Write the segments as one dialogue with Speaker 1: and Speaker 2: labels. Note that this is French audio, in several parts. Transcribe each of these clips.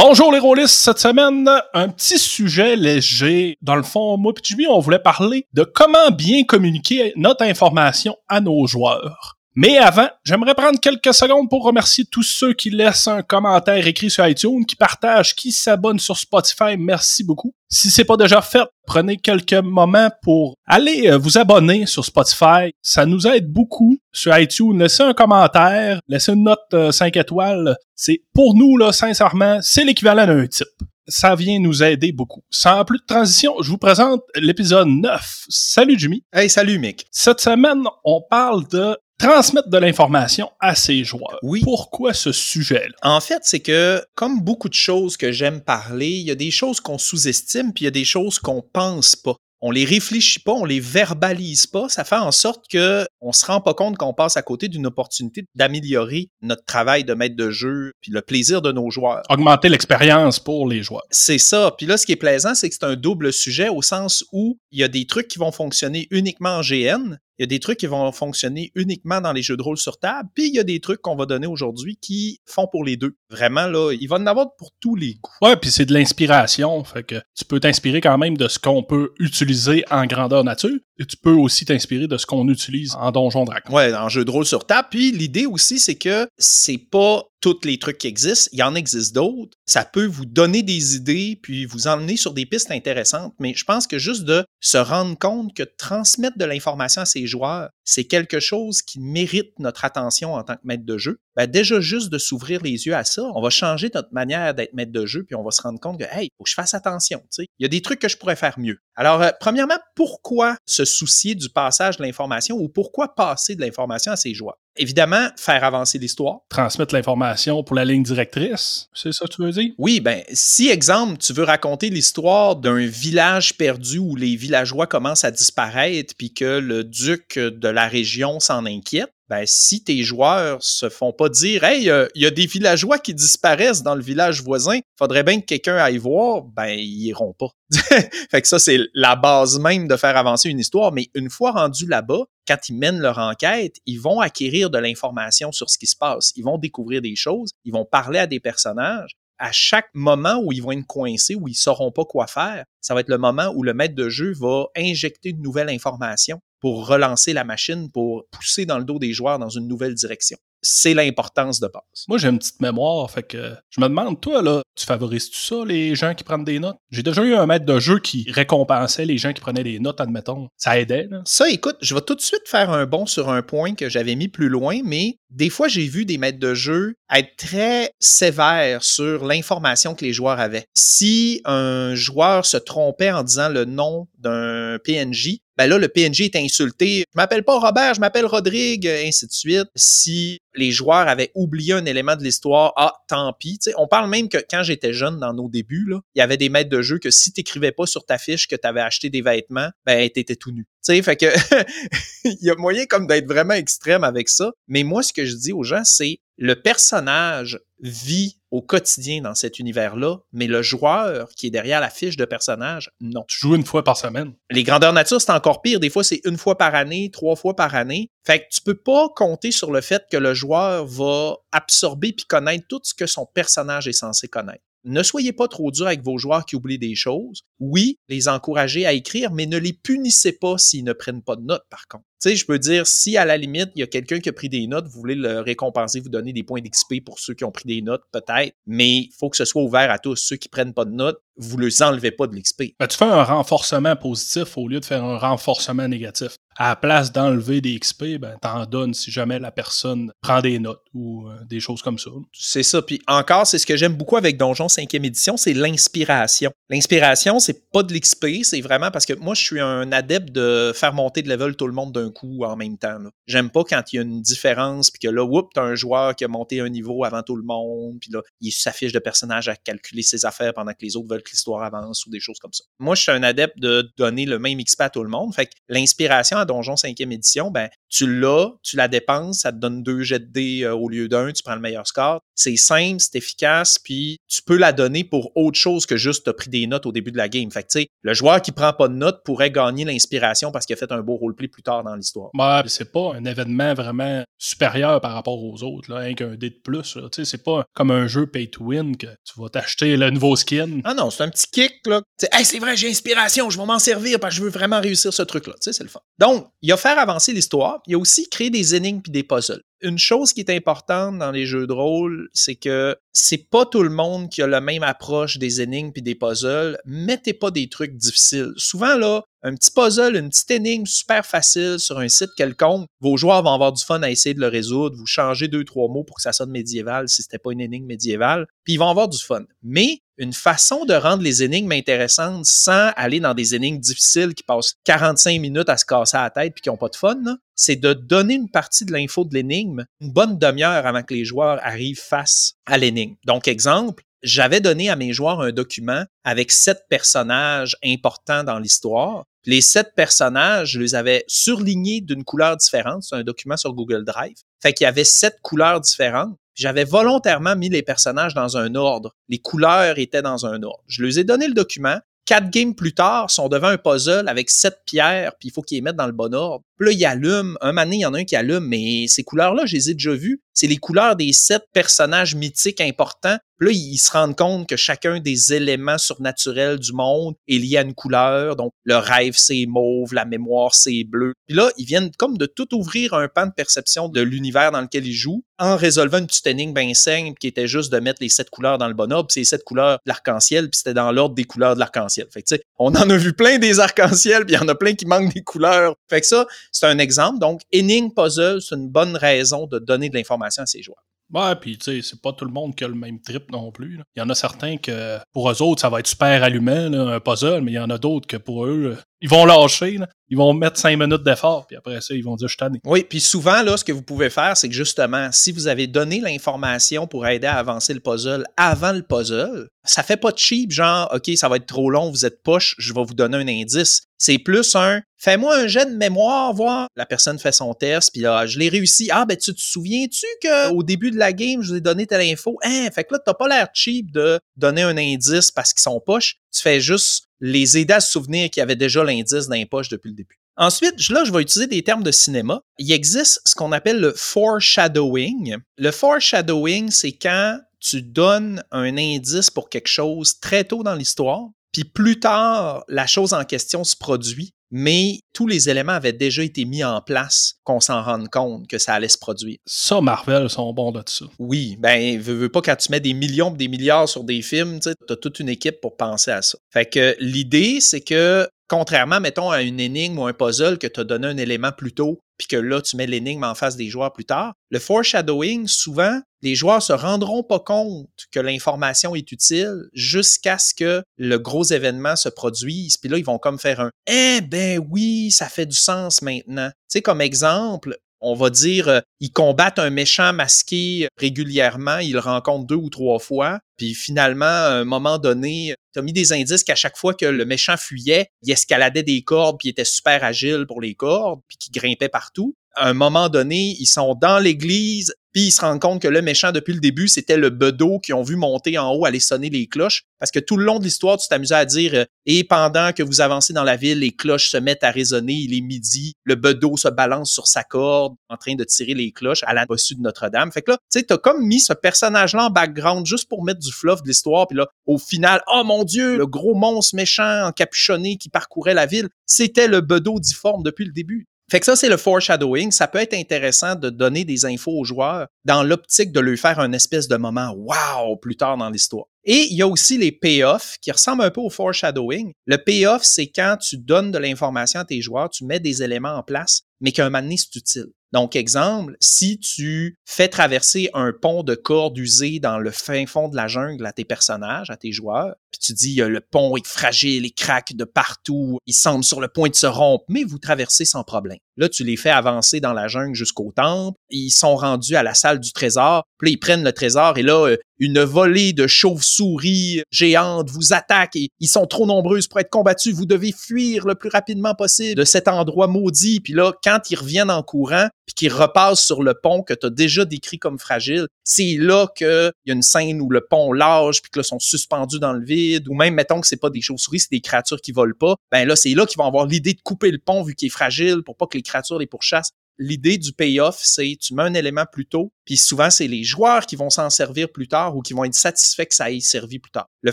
Speaker 1: Bonjour les rôlistes, cette semaine, un petit sujet léger. Dans le fond, moi et on voulait parler de comment bien communiquer notre information à nos joueurs. Mais avant, j'aimerais prendre quelques secondes pour remercier tous ceux qui laissent un commentaire écrit sur iTunes, qui partagent, qui s'abonnent sur Spotify. Merci beaucoup. Si c'est pas déjà fait, prenez quelques moments pour aller euh, vous abonner sur Spotify. Ça nous aide beaucoup sur iTunes. Laissez un commentaire, laissez une note 5 euh, étoiles. C'est pour nous, là, sincèrement, c'est l'équivalent d'un type ça vient nous aider beaucoup. Sans plus de transition, je vous présente l'épisode 9. Salut Jimmy.
Speaker 2: Hey, salut Mick.
Speaker 1: Cette semaine, on parle de transmettre de l'information à ses joueurs.
Speaker 2: Oui.
Speaker 1: Pourquoi ce sujet-là?
Speaker 2: En fait, c'est que, comme beaucoup de choses que j'aime parler, il y a des choses qu'on sous-estime, puis il y a des choses qu'on pense pas on les réfléchit pas, on les verbalise pas, ça fait en sorte que on se rend pas compte qu'on passe à côté d'une opportunité d'améliorer notre travail de maître de jeu puis le plaisir de nos joueurs.
Speaker 1: Augmenter l'expérience pour les joueurs.
Speaker 2: C'est ça. Puis là, ce qui est plaisant, c'est que c'est un double sujet au sens où il y a des trucs qui vont fonctionner uniquement en GN, il y a des trucs qui vont fonctionner uniquement dans les jeux de rôle sur table, puis il y a des trucs qu'on va donner aujourd'hui qui font pour les deux. Vraiment, là, il va en avoir pour tous les coups.
Speaker 1: Ouais, puis c'est de l'inspiration, fait que tu peux t'inspirer quand même de ce qu'on peut utiliser en grandeur nature, et tu peux aussi t'inspirer de ce qu'on utilise en Donjon Dragon.
Speaker 2: Ouais, en jeu de rôle sur table. Puis l'idée aussi, c'est que c'est pas tous les trucs qui existent, il y en existe d'autres. Ça peut vous donner des idées, puis vous emmener sur des pistes intéressantes. Mais je pense que juste de se rendre compte que transmettre de l'information à ses joueurs, c'est quelque chose qui mérite notre attention en tant que maître de jeu. Ben déjà juste de s'ouvrir les yeux à ça, on va changer notre manière d'être maître de jeu, puis on va se rendre compte que, hey, faut que je fasse attention. Il y a des trucs que je pourrais faire mieux. Alors, euh, premièrement, pourquoi se soucier du passage de l'information ou pourquoi passer de l'information à ses joueurs? Évidemment, faire avancer l'histoire.
Speaker 1: Transmettre l'information pour la ligne directrice, c'est ça que tu veux dire?
Speaker 2: Oui, ben, si, exemple, tu veux raconter l'histoire d'un village perdu où les villageois commencent à disparaître puis que le duc de la région s'en inquiète, ben, si tes joueurs se font pas dire Hey, euh, il y a des villageois qui disparaissent dans le village voisin, faudrait bien que quelqu'un aille voir, ben, ils iront pas. fait que ça, c'est la base même de faire avancer une histoire. Mais une fois rendus là-bas, quand ils mènent leur enquête, ils vont acquérir de l'information sur ce qui se passe. Ils vont découvrir des choses, ils vont parler à des personnages. À chaque moment où ils vont être coincés, où ils sauront pas quoi faire, ça va être le moment où le maître de jeu va injecter de nouvelles informations pour relancer la machine, pour pousser dans le dos des joueurs dans une nouvelle direction c'est l'importance de base.
Speaker 1: Moi, j'ai une petite mémoire, fait que je me demande, toi, là, tu favorises-tu ça, les gens qui prennent des notes? J'ai déjà eu un maître de jeu qui récompensait les gens qui prenaient des notes, admettons. Ça aidait, là.
Speaker 2: Ça, écoute, je vais tout de suite faire un bond sur un point que j'avais mis plus loin, mais des fois, j'ai vu des maîtres de jeu être très sévères sur l'information que les joueurs avaient. Si un joueur se trompait en disant le nom d'un PNJ, ben là, le PNJ est insulté. Je m'appelle pas Robert, je m'appelle Rodrigue, ainsi de suite. Si les joueurs avaient oublié un élément de l'histoire, ah, tant pis. on parle même que quand j'étais jeune, dans nos débuts, il y avait des maîtres de jeu que si t'écrivais pas sur ta fiche que tu avais acheté des vêtements, ben, t'étais tout nu. sais, fait que il y a moyen comme d'être vraiment extrême avec ça. Mais moi, ce que je dis aux gens, c'est le personnage vit au quotidien dans cet univers-là, mais le joueur qui est derrière la fiche de personnage, non.
Speaker 1: Tu joues une fois par semaine.
Speaker 2: Les grandeurs nature, c'est encore pire. Des fois, c'est une fois par année, trois fois par année. Fait que tu peux pas compter sur le fait que le joueur va absorber puis connaître tout ce que son personnage est censé connaître. Ne soyez pas trop dur avec vos joueurs qui oublient des choses. Oui, les encourager à écrire, mais ne les punissez pas s'ils ne prennent pas de notes, par contre. Tu sais, je peux dire, si à la limite, il y a quelqu'un qui a pris des notes, vous voulez le récompenser, vous donner des points d'XP pour ceux qui ont pris des notes, peut-être, mais il faut que ce soit ouvert à tous. Ceux qui prennent pas de notes, vous ne les enlevez pas de l'XP.
Speaker 1: Ben, tu fais un renforcement positif au lieu de faire un renforcement négatif. À la place d'enlever des XP, ben, t'en donnes si jamais la personne prend des notes ou euh, des choses comme ça.
Speaker 2: C'est ça. Puis encore, c'est ce que j'aime beaucoup avec Donjon 5e édition, c'est l'inspiration. L'inspiration, c'est pas de l'XP, c'est vraiment parce que moi, je suis un adepte de faire monter de level tout le monde d'un coup en même temps. J'aime pas quand il y a une différence, puis que là, whoop, t'as un joueur qui a monté un niveau avant tout le monde, puis là, il s'affiche de personnage à calculer ses affaires pendant que les autres veulent que l'histoire avance ou des choses comme ça. Moi, je suis un adepte de donner le même XP à tout le monde. Fait que l'inspiration Donjon 5e édition, ben, tu l'as, tu la dépenses, ça te donne deux jets de dés euh, au lieu d'un, tu prends le meilleur score. C'est simple, c'est efficace, puis tu peux la donner pour autre chose que juste t'as pris des notes au début de la game. Fait que, tu sais, le joueur qui prend pas de notes pourrait gagner l'inspiration parce qu'il a fait un beau roleplay plus tard dans l'histoire.
Speaker 1: Ouais, c'est pas un événement vraiment supérieur par rapport aux autres, là, hein, qu'un dé de plus. Tu sais, c'est pas comme un jeu pay to win que tu vas t'acheter le nouveau skin.
Speaker 2: Ah non, c'est un petit kick, là. Hey, c'est vrai, j'ai inspiration, je vais m'en servir parce que je veux vraiment réussir ce truc-là. Tu sais, c'est le fun. Donc, il y a faire avancer l'histoire. Il a aussi créer des énigmes puis des puzzles une chose qui est importante dans les jeux de rôle, c'est que c'est pas tout le monde qui a la même approche des énigmes puis des puzzles. Mettez pas des trucs difficiles. Souvent, là, un petit puzzle, une petite énigme super facile sur un site quelconque, vos joueurs vont avoir du fun à essayer de le résoudre. Vous changez deux, trois mots pour que ça sonne médiéval si c'était pas une énigme médiévale, puis ils vont avoir du fun. Mais une façon de rendre les énigmes intéressantes sans aller dans des énigmes difficiles qui passent 45 minutes à se casser la tête puis qui n'ont pas de fun, c'est de donner une partie de l'info de l'énigme une bonne demi-heure avant que les joueurs arrivent face à l'énigme. Donc, exemple, j'avais donné à mes joueurs un document avec sept personnages importants dans l'histoire. Les sept personnages, je les avais surlignés d'une couleur différente. C'est un document sur Google Drive. Fait qu'il y avait sept couleurs différentes. J'avais volontairement mis les personnages dans un ordre. Les couleurs étaient dans un ordre. Je leur ai donné le document. Quatre games plus tard, sont devant un puzzle avec sept pierres, puis il faut qu'ils les mettent dans le bon ordre. Puis là, il allume. Un mané, il y en a un qui allume, mais ces couleurs-là, je les ai déjà vues. C'est les couleurs des sept personnages mythiques importants. Puis là, ils se rendent compte que chacun des éléments surnaturels du monde est lié à une couleur. Donc, le rêve, c'est mauve, la mémoire, c'est bleu. Puis là, ils viennent comme de tout ouvrir un pan de perception de l'univers dans lequel ils jouent en résolvant une petite énigme bien simple qui était juste de mettre les sept couleurs dans le bon ordre. C'est les sept couleurs de l'arc-en-ciel, puis c'était dans l'ordre des couleurs de l'arc-en-ciel. Fait que, on en a vu plein des arcs-en-ciel, puis il y en a plein qui manquent des couleurs. Fait que ça, c'est un exemple. Donc, énigme puzzle, c'est une bonne raison de donner de l'information à ces joueurs.
Speaker 1: Ouais, puis tu sais, c'est pas tout le monde qui a le même trip non plus. Il y en a certains que pour eux autres, ça va être super allumant, un puzzle, mais il y en a d'autres que pour eux, ils vont lâcher, ils vont mettre cinq minutes d'effort, puis après ça, ils vont dire je tanné.
Speaker 2: Oui, puis souvent, là, ce que vous pouvez faire, c'est que justement, si vous avez donné l'information pour aider à avancer le puzzle avant le puzzle, ça fait pas de cheap, genre, OK, ça va être trop long, vous êtes poche, je vais vous donner un indice. C'est plus un fais-moi un jet de mémoire, voir. La personne fait son test, puis là, je l'ai réussi. Ah, ben, tu te souviens-tu qu'au début de la game, je vous ai donné telle info? Hein, fait que là, t'as pas l'air cheap de donner un indice parce qu'ils sont poches. Tu fais juste les aider à se souvenir qu'il y avait déjà l'indice dans les depuis le début. Ensuite, là, je vais utiliser des termes de cinéma. Il existe ce qu'on appelle le foreshadowing. Le foreshadowing, c'est quand tu donnes un indice pour quelque chose très tôt dans l'histoire, puis plus tard, la chose en question se produit, mais tous les éléments avaient déjà été mis en place qu'on s'en rende compte que ça allait se produire.
Speaker 1: Ça, Marvel sont bons de ça.
Speaker 2: Oui, ben, veux, veux pas quand tu mets des millions, des milliards sur des films, tu as toute une équipe pour penser à ça. Fait que l'idée, c'est que contrairement, mettons, à une énigme ou un puzzle que tu as donné un élément plus tôt, puis que là, tu mets l'énigme en face des joueurs plus tard, le foreshadowing, souvent, les joueurs se rendront pas compte que l'information est utile jusqu'à ce que le gros événement se produise. Puis là, ils vont comme faire un Eh ben oui, ça fait du sens maintenant. Tu sais, comme exemple, on va dire, euh, ils combattent un méchant masqué régulièrement, ils le rencontrent deux ou trois fois, puis finalement, à un moment donné, tu mis des indices qu'à chaque fois que le méchant fuyait, il escaladait des cordes, puis il était super agile pour les cordes, puis qu'il grimpait partout. À un moment donné, ils sont dans l'église, puis ils se rendent compte que le méchant, depuis le début, c'était le bedeau qui ont vu monter en haut aller sonner les cloches. Parce que tout le long de l'histoire, tu t'amusais à dire euh, Et pendant que vous avancez dans la ville, les cloches se mettent à résonner, il est midi, le bedeau se balance sur sa corde en train de tirer les cloches à la bossu de Notre-Dame. Fait que là, tu sais, t'as comme mis ce personnage-là en background juste pour mettre du fluff de l'histoire. Puis là, au final, oh mon Dieu, le gros monstre méchant encapuchonné qui parcourait la ville, c'était le bedeau difforme depuis le début. Fait que ça, c'est le foreshadowing. Ça peut être intéressant de donner des infos aux joueurs dans l'optique de lui faire un espèce de moment wow plus tard dans l'histoire. Et il y a aussi les payoffs qui ressemblent un peu au foreshadowing. Le payoff, c'est quand tu donnes de l'information à tes joueurs, tu mets des éléments en place, mais qu'un moment donné, c'est utile. Donc, exemple, si tu fais traverser un pont de corde usé dans le fin fond de la jungle à tes personnages, à tes joueurs, puis tu dis le pont est fragile, il craque de partout, il semble sur le point de se rompre, mais vous traversez sans problème. Là, tu les fais avancer dans la jungle jusqu'au temple, ils sont rendus à la salle du trésor, puis là, ils prennent le trésor et là, euh, une volée de chauves-souris géantes vous attaque et ils sont trop nombreuses pour être combattus. Vous devez fuir le plus rapidement possible de cet endroit maudit. Puis là, quand ils reviennent en courant, puis qu'ils repassent sur le pont que tu as déjà décrit comme fragile, c'est là qu'il y a une scène où le pont lâche, puis que là, sont suspendus dans le vide, ou même, mettons que c'est pas des chauves-souris, c'est des créatures qui volent pas. Ben là, c'est là qu'ils vont avoir l'idée de couper le pont vu qu'il est fragile pour pas que les créatures les pourchassent l'idée du payoff, c'est tu mets un élément plus tôt, puis souvent c'est les joueurs qui vont s'en servir plus tard ou qui vont être satisfaits que ça ait servi plus tard. Le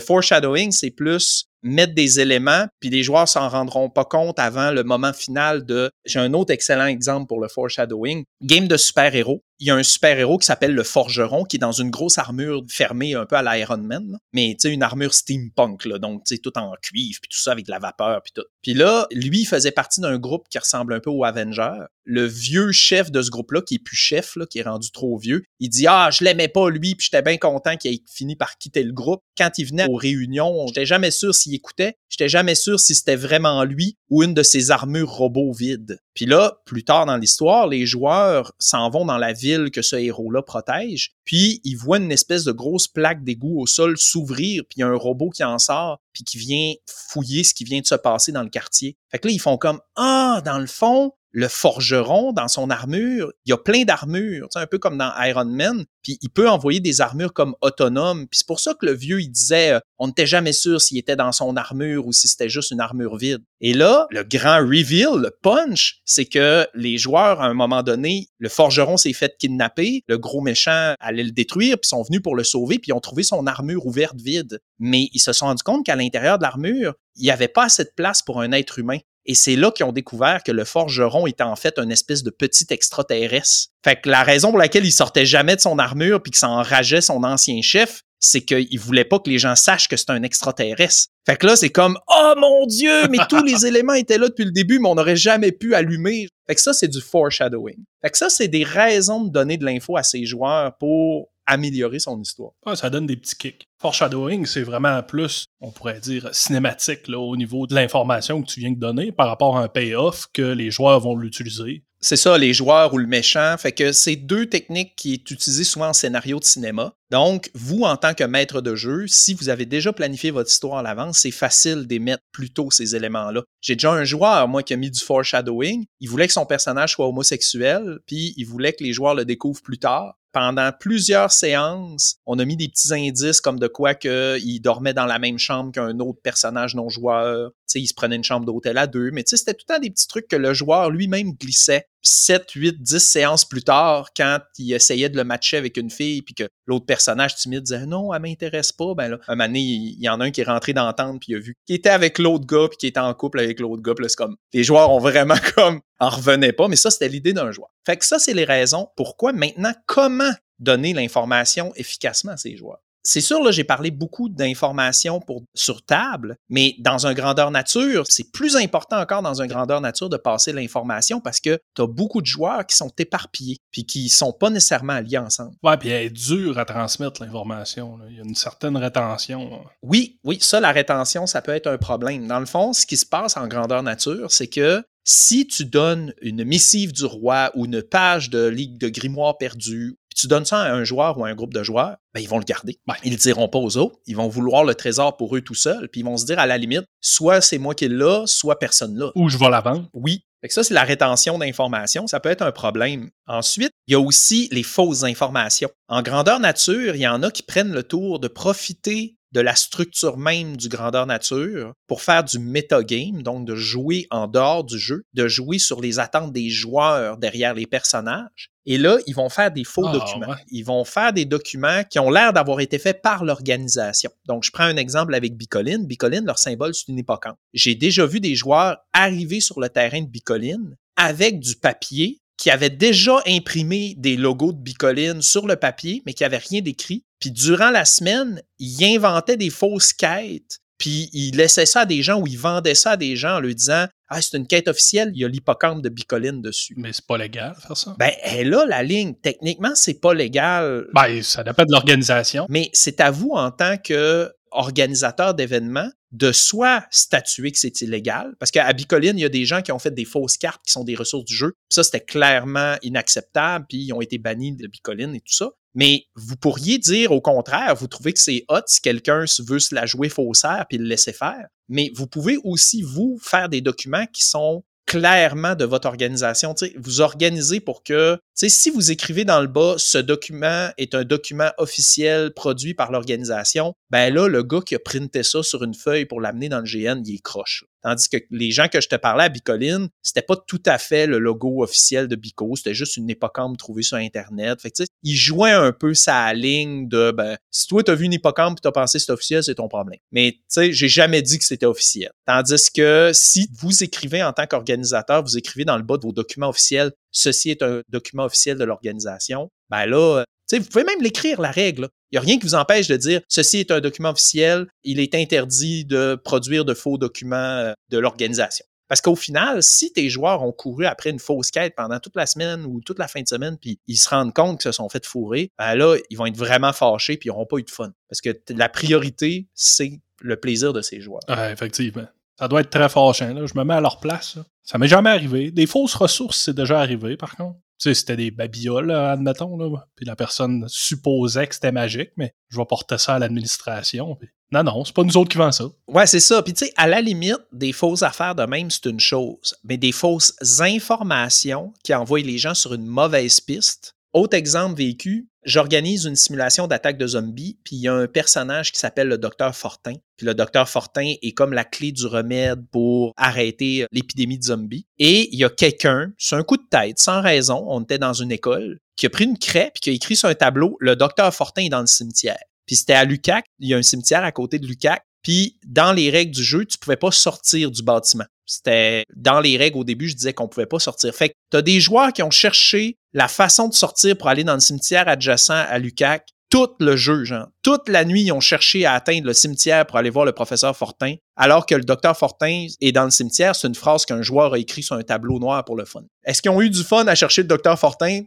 Speaker 2: foreshadowing, c'est plus mettre des éléments, puis les joueurs s'en rendront pas compte avant le moment final de... J'ai un autre excellent exemple pour le foreshadowing. Game de super-héros. Il y a un super-héros qui s'appelle le Forgeron, qui est dans une grosse armure fermée un peu à l'Iron Man, mais tu sais, une armure steampunk, là, donc tout en cuivre, puis tout ça avec de la vapeur, puis tout. Puis là, lui, faisait partie d'un groupe qui ressemble un peu aux Avengers. Le vieux chef de ce groupe-là, qui est plus chef, là, qui est rendu trop vieux, il dit « Ah, je l'aimais pas, lui, puis j'étais bien content qu'il ait fini par quitter le groupe. » Quand il venait aux réunions, j'étais jamais sûr s'il écoutait, j'étais jamais sûr si c'était vraiment lui ou une de ses armures robots vides. Puis là, plus tard dans l'histoire, les joueurs s'en vont dans la ville que ce héros-là protège, puis ils voient une espèce de grosse plaque d'égout au sol s'ouvrir, puis il y a un robot qui en sort, puis qui vient fouiller ce qui vient de se passer dans le quartier. Fait que là, ils font comme Ah, dans le fond, le forgeron dans son armure, il y a plein d'armures, un peu comme dans Iron Man, puis il peut envoyer des armures comme autonomes. Puis c'est pour ça que le vieux, il disait, euh, on n'était jamais sûr s'il était dans son armure ou si c'était juste une armure vide. Et là, le grand reveal, le punch, c'est que les joueurs, à un moment donné, le forgeron s'est fait kidnapper, le gros méchant allait le détruire, puis sont venus pour le sauver, puis ils ont trouvé son armure ouverte vide. Mais ils se sont rendus compte qu'à l'intérieur de l'armure, il n'y avait pas assez de place pour un être humain. Et c'est là qu'ils ont découvert que le forgeron était en fait un espèce de petit extraterrestre. Fait que la raison pour laquelle il sortait jamais de son armure puis que ça enrageait son ancien chef, c'est qu'il voulait pas que les gens sachent que c'est un extraterrestre. Fait que là, c'est comme Oh mon Dieu, mais tous les éléments étaient là depuis le début, mais on n'aurait jamais pu allumer. Fait que ça, c'est du foreshadowing. Fait que ça, c'est des raisons de donner de l'info à ses joueurs pour améliorer son histoire.
Speaker 1: ça donne des petits kicks. Foreshadowing, c'est vraiment plus, on pourrait dire, cinématique là, au niveau de l'information que tu viens de donner par rapport à un payoff que les joueurs vont l'utiliser.
Speaker 2: C'est ça, les joueurs ou le méchant. Fait que c'est deux techniques qui est utilisées souvent en scénario de cinéma. Donc, vous, en tant que maître de jeu, si vous avez déjà planifié votre histoire à l'avance, c'est facile d'émettre plus tôt ces éléments-là. J'ai déjà un joueur, moi, qui a mis du foreshadowing. Il voulait que son personnage soit homosexuel, puis il voulait que les joueurs le découvrent plus tard pendant plusieurs séances, on a mis des petits indices comme de quoi qu'il dormait dans la même chambre qu'un autre personnage non joueur. il se prenait une chambre d'hôtel à deux, mais c'était tout le temps des petits trucs que le joueur lui-même glissait 7, 8, 10 séances plus tard, quand il essayait de le matcher avec une fille, puis que l'autre personnage timide disait non, elle m'intéresse pas, ben là, un moment donné, il y en a un qui est rentré dans tente, puis il a vu qu'il était avec l'autre gars, puis qui était en couple avec l'autre gars, puis c'est comme, les joueurs ont vraiment comme, en revenaient pas, mais ça, c'était l'idée d'un joueur. Fait que ça, c'est les raisons pourquoi maintenant, comment donner l'information efficacement à ces joueurs c'est sûr, là, j'ai parlé beaucoup d'informations sur table, mais dans un grandeur nature, c'est plus important encore dans un grandeur nature de passer l'information parce que tu as beaucoup de joueurs qui sont éparpillés puis qui sont pas nécessairement alliés ensemble.
Speaker 1: Ouais, puis elle est dure à transmettre l'information. Il y a une certaine rétention.
Speaker 2: Oui, oui, ça, la rétention, ça peut être un problème. Dans le fond, ce qui se passe en grandeur nature, c'est que si tu donnes une missive du roi ou une page de Ligue de grimoire perdu tu donnes ça à un joueur ou à un groupe de joueurs, ben, ils vont le garder. Ils ne le diront pas aux autres. Ils vont vouloir le trésor pour eux tout seuls. Puis ils vont se dire à la limite, soit c'est moi qui l'ai, soit personne là.
Speaker 1: Ou je vais la vendre.
Speaker 2: Oui. Fait que ça, c'est la rétention d'informations. Ça peut être un problème. Ensuite, il y a aussi les fausses informations. En grandeur nature, il y en a qui prennent le tour de profiter de la structure même du grandeur nature pour faire du metagame, donc de jouer en dehors du jeu, de jouer sur les attentes des joueurs derrière les personnages. Et là, ils vont faire des faux ah, documents. Ils vont faire des documents qui ont l'air d'avoir été faits par l'organisation. Donc, je prends un exemple avec Bicoline. Bicoline, leur symbole, c'est une hippocampe. J'ai déjà vu des joueurs arriver sur le terrain de Bicoline avec du papier qui avait déjà imprimé des logos de Bicoline sur le papier, mais qui avait rien d'écrit. Puis durant la semaine, il inventait des fausses quêtes puis il laissait ça à des gens ou il vendait ça à des gens en lui disant Ah, c'est une quête officielle, il y a l'hippocampe de Bicoline dessus.
Speaker 1: Mais c'est pas légal faire ça.
Speaker 2: Ben, elle a la ligne. Techniquement, c'est pas légal.
Speaker 1: Ben, ça dépend de l'organisation.
Speaker 2: Mais c'est à vous en tant que organisateur d'événements de soit statuer que c'est illégal, parce qu'à Bicoline, il y a des gens qui ont fait des fausses cartes qui sont des ressources du jeu. Ça, c'était clairement inacceptable, puis ils ont été bannis de Bicoline et tout ça. Mais vous pourriez dire au contraire, vous trouvez que c'est hot si quelqu'un veut se la jouer faussaire puis le laisser faire. Mais vous pouvez aussi, vous, faire des documents qui sont clairement de votre organisation. vous organisez pour que, si vous écrivez dans le bas, ce document est un document officiel produit par l'organisation, ben là, le gars qui a printé ça sur une feuille pour l'amener dans le GN, il est croche. Tandis que les gens que je te parlais à Bicoline, c'était pas tout à fait le logo officiel de Bico, c'était juste une hippocampe trouvée sur Internet. Fait que, ils jouaient un peu sa ligne de, ben, si toi t'as vu une hippocampe et t'as pensé que c'est officiel, c'est ton problème. Mais, tu sais, j'ai jamais dit que c'était officiel. Tandis que si vous écrivez en tant qu'organisateur, vous écrivez dans le bas de vos documents officiels, ceci est un document officiel de l'organisation, ben là, vous pouvez même l'écrire, la règle. Il n'y a rien qui vous empêche de dire ceci est un document officiel, il est interdit de produire de faux documents euh, de l'organisation. Parce qu'au final, si tes joueurs ont couru après une fausse quête pendant toute la semaine ou toute la fin de semaine, puis ils se rendent compte qu'ils se sont fait fourrer, ben là, ils vont être vraiment fâchés puis ils n'auront pas eu de fun. Parce que la priorité, c'est le plaisir de ces joueurs.
Speaker 1: Effectivement. Ça doit être très fâchant. Là. Je me mets à leur place. Ça m'est jamais arrivé. Des fausses ressources, c'est déjà arrivé, par contre. Sais, c'était des babioles, admettons, là. Puis la personne supposait que c'était magique, mais je vais porter ça à l'administration. Non, non, c'est pas nous autres qui vendons ça.
Speaker 2: Ouais, c'est ça. Puis tu sais, à la limite, des fausses affaires de même, c'est une chose. Mais des fausses informations qui envoient les gens sur une mauvaise piste, autre exemple vécu, j'organise une simulation d'attaque de zombies, puis il y a un personnage qui s'appelle le docteur Fortin. Puis le docteur Fortin est comme la clé du remède pour arrêter l'épidémie de zombies. Et il y a quelqu'un, c'est un coup de tête, sans raison, on était dans une école, qui a pris une craie puis qui a écrit sur un tableau Le docteur Fortin est dans le cimetière. Puis c'était à Lucac, il y a un cimetière à côté de Lucac. Puis dans les règles du jeu, tu pouvais pas sortir du bâtiment. C'était dans les règles au début, je disais qu'on pouvait pas sortir. Fait que tu as des joueurs qui ont cherché la façon de sortir pour aller dans le cimetière adjacent à Lucac tout le jeu, genre. Toute la nuit, ils ont cherché à atteindre le cimetière pour aller voir le professeur Fortin, alors que le docteur Fortin est dans le cimetière. C'est une phrase qu'un joueur a écrit sur un tableau noir pour le fun. Est-ce qu'ils ont eu du fun à chercher le docteur Fortin?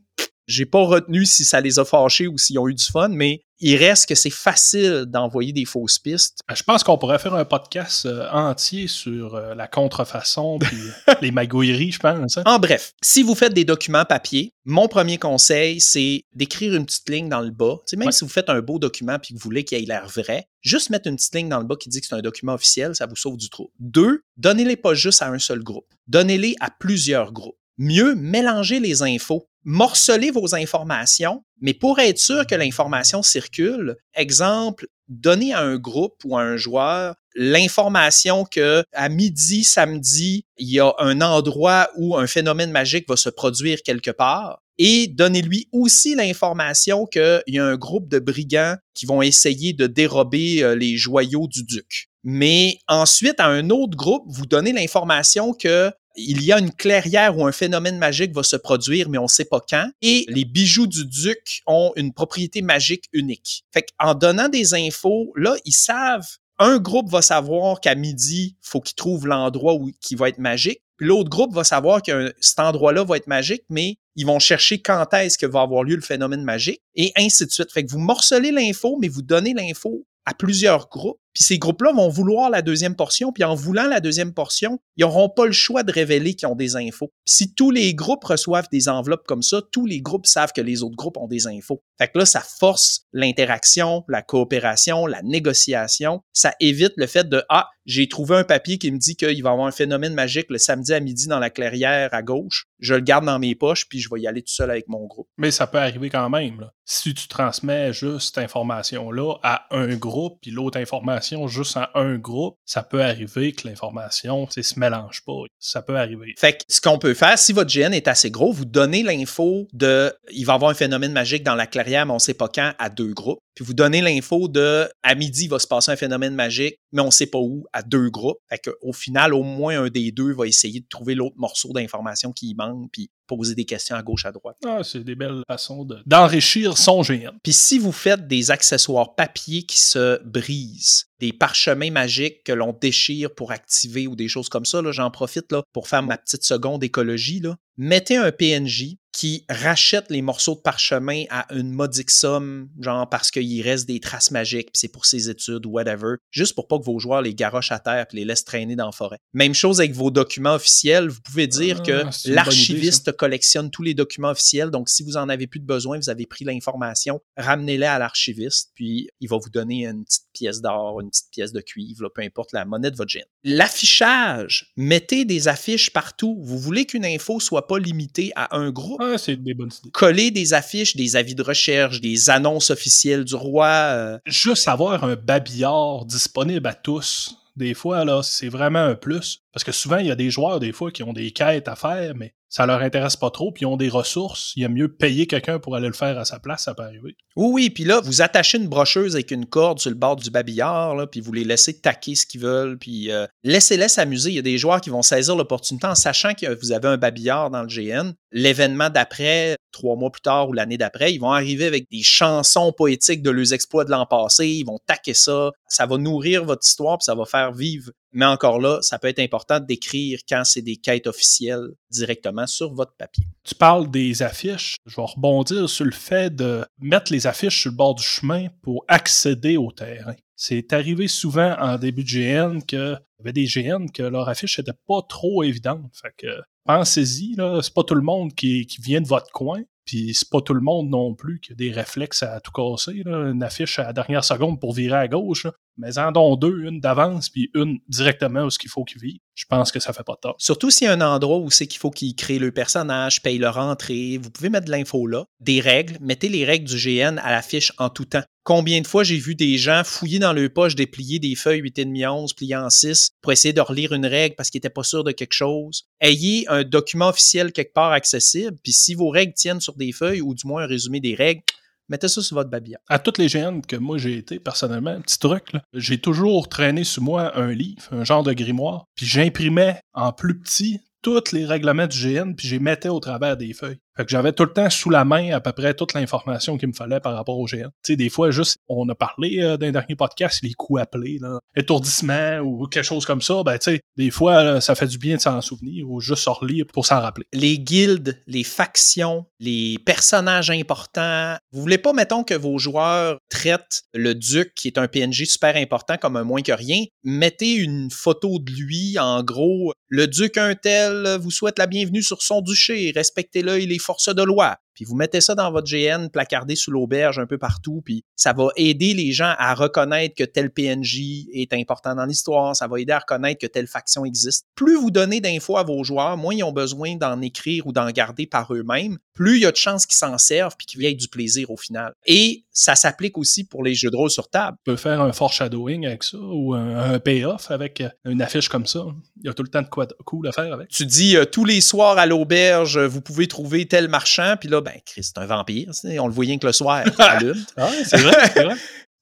Speaker 2: J'ai pas retenu si ça les a fâchés ou s'ils ont eu du fun, mais il reste que c'est facile d'envoyer des fausses pistes.
Speaker 1: Ben, je pense qu'on pourrait faire un podcast euh, entier sur euh, la contrefaçon puis les magouilleries, je pense. Hein.
Speaker 2: En bref, si vous faites des documents papier, mon premier conseil, c'est d'écrire une petite ligne dans le bas. même si vous faites un beau document puis que vous voulez qu'il ait l'air vrai, juste mettre une petite ligne dans le bas qui dit que c'est un document officiel, ça vous sauve du trou. Deux, donnez-les pas juste à un seul groupe. Donnez-les à plusieurs groupes. Mieux, mélangez les infos morcelez vos informations, mais pour être sûr que l'information circule, exemple, donnez à un groupe ou à un joueur l'information que à midi samedi, il y a un endroit où un phénomène magique va se produire quelque part et donnez-lui aussi l'information qu'il y a un groupe de brigands qui vont essayer de dérober euh, les joyaux du duc. Mais ensuite, à un autre groupe, vous donnez l'information que il y a une clairière où un phénomène magique va se produire, mais on ne sait pas quand. Et les bijoux du duc ont une propriété magique unique. Fait en donnant des infos, là, ils savent. Un groupe va savoir qu'à midi, faut qu'il trouve l'endroit où qui va être magique. Puis l'autre groupe va savoir que cet endroit-là va être magique, mais ils vont chercher quand est-ce que va avoir lieu le phénomène magique, et ainsi de suite. Fait que vous morcelez l'info, mais vous donnez l'info à plusieurs groupes. Puis ces groupes-là vont vouloir la deuxième portion, puis en voulant la deuxième portion, ils n'auront pas le choix de révéler qu'ils ont des infos. si tous les groupes reçoivent des enveloppes comme ça, tous les groupes savent que les autres groupes ont des infos. Fait que là, ça force l'interaction, la coopération, la négociation. Ça évite le fait de Ah, j'ai trouvé un papier qui me dit qu'il va y avoir un phénomène magique le samedi à midi dans la clairière à gauche. Je le garde dans mes poches, puis je vais y aller tout seul avec mon groupe.
Speaker 1: Mais ça peut arriver quand même. Si tu transmets juste cette information-là à un groupe, puis l'autre information juste en un groupe, ça peut arriver que l'information ne se mélange pas. Ça peut arriver.
Speaker 2: Fait que ce qu'on peut faire, si votre GN est assez gros, vous donnez l'info de il va y avoir un phénomène magique dans la clairière, mais on ne sait pas quand, à deux groupes. Puis vous donnez l'info de à midi, il va se passer un phénomène magique, mais on ne sait pas où, à deux groupes. Fait qu'au final, au moins un des deux va essayer de trouver l'autre morceau d'information qui manque, puis poser des questions à gauche, à droite.
Speaker 1: Ah, c'est des belles façons d'enrichir son GN.
Speaker 2: Puis si vous faites des accessoires papier qui se brisent, des parchemins magiques que l'on déchire pour activer ou des choses comme ça, j'en profite là, pour faire ma petite seconde écologie. Là. Mettez un PNJ qui rachète les morceaux de parchemin à une modique somme, genre parce qu'il reste des traces magiques, puis c'est pour ses études ou whatever, juste pour pas que vos joueurs les garochent à terre puis les laissent traîner dans la forêt. Même chose avec vos documents officiels, vous pouvez dire que
Speaker 1: Ah, une bonne
Speaker 2: l'archiviste collectionne tous les documents officiels, donc si vous en avez plus de besoin, vous avez pris l'information, ramenez-les à l'archiviste, puis il va vous donner une petite pièce d'or, une petite pièce de cuivre, là, peu importe la monnaie de votre gène. L'affichage, mettez des affiches partout. Vous voulez qu'une info soit pas limitée à un groupe?
Speaker 1: Ah, c'est des bonnes idées.
Speaker 2: coller des affiches, des avis de recherche, des annonces officielles du roi. euh,
Speaker 1: Juste avoir un babillard disponible à tous, des fois, là, c'est vraiment un plus. Parce que souvent, il y a des joueurs, des fois, qui ont des quêtes à faire, mais ça leur intéresse pas trop, puis ils ont des ressources. Il y a mieux payer quelqu'un pour aller le faire à sa place, ça peut arriver.
Speaker 2: Oui, oui, puis là, vous attachez une brocheuse avec une corde sur le bord du babillard, puis vous les laissez taquer ce qu'ils veulent, puis euh, laissez-les s'amuser. Il y a des joueurs qui vont saisir l'opportunité en sachant que vous avez un babillard dans le GN. L'événement d'après, trois mois plus tard ou l'année d'après, ils vont arriver avec des chansons poétiques de leurs exploits de l'an passé, ils vont taquer ça. Ça va nourrir votre histoire, puis ça va faire vivre. Mais encore là, ça peut être important d'écrire quand c'est des quêtes officielles directement sur votre papier.
Speaker 1: Tu parles des affiches. Je vais rebondir sur le fait de mettre les affiches sur le bord du chemin pour accéder au terrain. C'est arrivé souvent en début de GN que y avait des GN que leur affiche n'était pas trop évidente. Fait que pensez-y, c'est pas tout le monde qui, qui vient de votre coin. Puis c'est pas tout le monde non plus qui a des réflexes à tout casser. Une affiche à la dernière seconde pour virer à gauche. Mais en don deux, une d'avance, puis une directement où ce qu'il faut qu'il vive. Je pense que ça fait pas de tort.
Speaker 2: Surtout s'il y a un endroit où c'est qu'il faut qu'ils créent le personnage, payent leur entrée, vous pouvez mettre de l'info là. Des règles, mettez les règles du GN à l'affiche en tout temps. Combien de fois j'ai vu des gens fouiller dans leur poche, déplier des feuilles 8,5 11 pliées en 6 pour essayer de relire une règle parce qu'ils n'étaient pas sûrs de quelque chose. Ayez un document officiel quelque part accessible, puis si vos règles tiennent sur des feuilles ou du moins un résumé des règles, mettez ça sur votre babillard.
Speaker 1: À toutes les GN que moi j'ai été personnellement, un petit truc, j'ai toujours traîné sur moi un livre, un genre de grimoire, puis j'imprimais en plus petit tous les règlements du GN, puis j'y mettais au travers des feuilles. Fait que j'avais tout le temps sous la main à peu près toute l'information qu'il me fallait par rapport au GN. Tu sais, des fois, juste, on a parlé euh, d'un dernier podcast, les coups appelés, là, étourdissement ou quelque chose comme ça, ben tu sais, des fois, là, ça fait du bien de s'en souvenir ou juste se relire pour s'en rappeler.
Speaker 2: les guildes, les factions, les personnages importants. Vous voulez pas, mettons, que vos joueurs traitent le duc, qui est un PNJ super important, comme un moins que rien. Mettez une photo de lui, en gros, le duc un tel vous souhaite la bienvenue sur son duché, respectez-le et les forces de loi. Puis vous mettez ça dans votre GN, placardé sous l'auberge un peu partout, puis ça va aider les gens à reconnaître que tel PNJ est important dans l'histoire, ça va aider à reconnaître que telle faction existe. Plus vous donnez d'infos à vos joueurs, moins ils ont besoin d'en écrire ou d'en garder par eux-mêmes, plus il y a de chances qu'ils s'en servent puis qu'ils aient du plaisir au final. Et ça s'applique aussi pour les jeux de rôle sur table.
Speaker 1: On peut faire un foreshadowing avec ça ou un, un payoff avec euh, une affiche comme ça. Il y a tout le temps de quoi de cool à faire avec.
Speaker 2: Tu dis euh, tous les soirs à l'auberge, vous pouvez trouver tel marchand, puis là, ben, Chris, c'est un vampire. On le voyait que le soir, allume.
Speaker 1: Ah, c'est vrai, c'est vrai.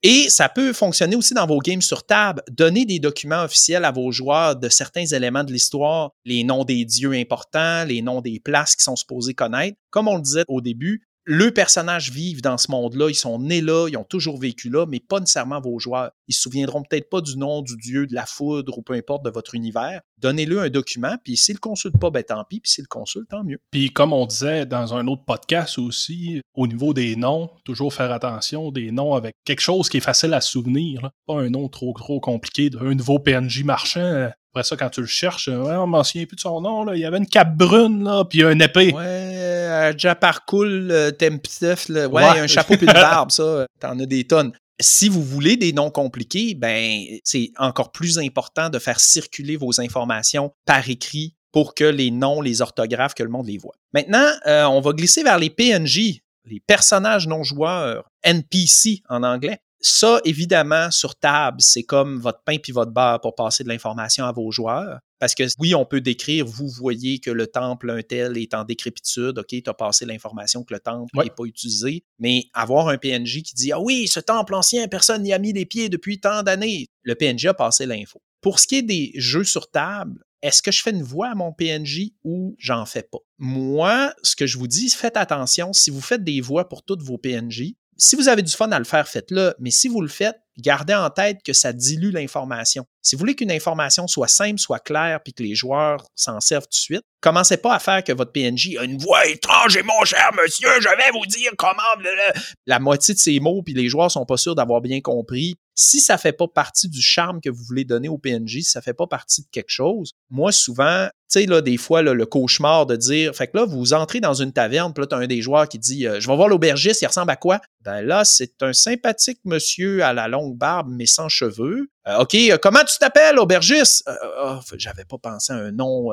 Speaker 2: Et ça peut fonctionner aussi dans vos games sur table. Donnez des documents officiels à vos joueurs de certains éléments de l'histoire, les noms des dieux importants, les noms des places qui sont supposés connaître. Comme on le disait au début, le personnage vivent dans ce monde-là, ils sont nés là, ils ont toujours vécu là, mais pas nécessairement vos joueurs. Ils se souviendront peut-être pas du nom du dieu, de la foudre ou peu importe de votre univers. Donnez-le un document, puis s'il le consulte pas, ben tant pis, puis s'il le consulte, tant mieux.
Speaker 1: Puis comme on disait dans un autre podcast aussi, au niveau des noms, toujours faire attention, des noms avec quelque chose qui est facile à se souvenir. là. Pas un nom trop trop compliqué d'un nouveau PNJ marchand. Après ça, quand tu le cherches, euh, on m'en souvient plus de son nom. Là. Il y avait une cape brune, là, puis un épée.
Speaker 2: Ouais, euh, Japarkul, Temptef, là, ouais,
Speaker 1: Ouais.
Speaker 2: un chapeau puis une barbe, ça, t'en as des tonnes. Si vous voulez des noms compliqués, ben c'est encore plus important de faire circuler vos informations par écrit pour que les noms, les orthographes, que le monde les voit. Maintenant, euh, on va glisser vers les PNJ, les personnages non joueurs, NPC en anglais. Ça, évidemment, sur table, c'est comme votre pain puis votre beurre pour passer de l'information à vos joueurs. Parce que oui, on peut décrire, vous voyez que le temple un tel est en décrépitude, OK, tu as passé l'information que le temple n'est pas utilisé, mais avoir un PNJ qui dit Ah oui, ce temple ancien, personne n'y a mis les pieds depuis tant d'années, le PNJ a passé l'info. Pour ce qui est des jeux sur table, est-ce que je fais une voix à mon PNJ ou j'en fais pas? Moi, ce que je vous dis, faites attention, si vous faites des voix pour toutes vos PNJ, si vous avez du fun à le faire, faites-le, mais si vous le faites, gardez en tête que ça dilue l'information. Si vous voulez qu'une information soit simple, soit claire, puis que les joueurs s'en servent tout de suite, commencez pas à faire que votre PNJ a une voix étrange et mon cher monsieur, je vais vous dire comment. La moitié de ces mots, puis les joueurs sont pas sûrs d'avoir bien compris. Si ça fait pas partie du charme que vous voulez donner au PNJ, si ça fait pas partie de quelque chose, moi souvent, tu sais, là, des fois, le cauchemar de dire, fait que là, vous entrez dans une taverne, puis là, tu as un des joueurs qui dit, euh, je vais voir l'aubergiste, il ressemble à quoi? Ben là, c'est un sympathique monsieur à la longue barbe, mais sans cheveux. Euh, OK, euh, comment tu t'appelles, aubergiste? Oh, j'avais pas pensé à un nom.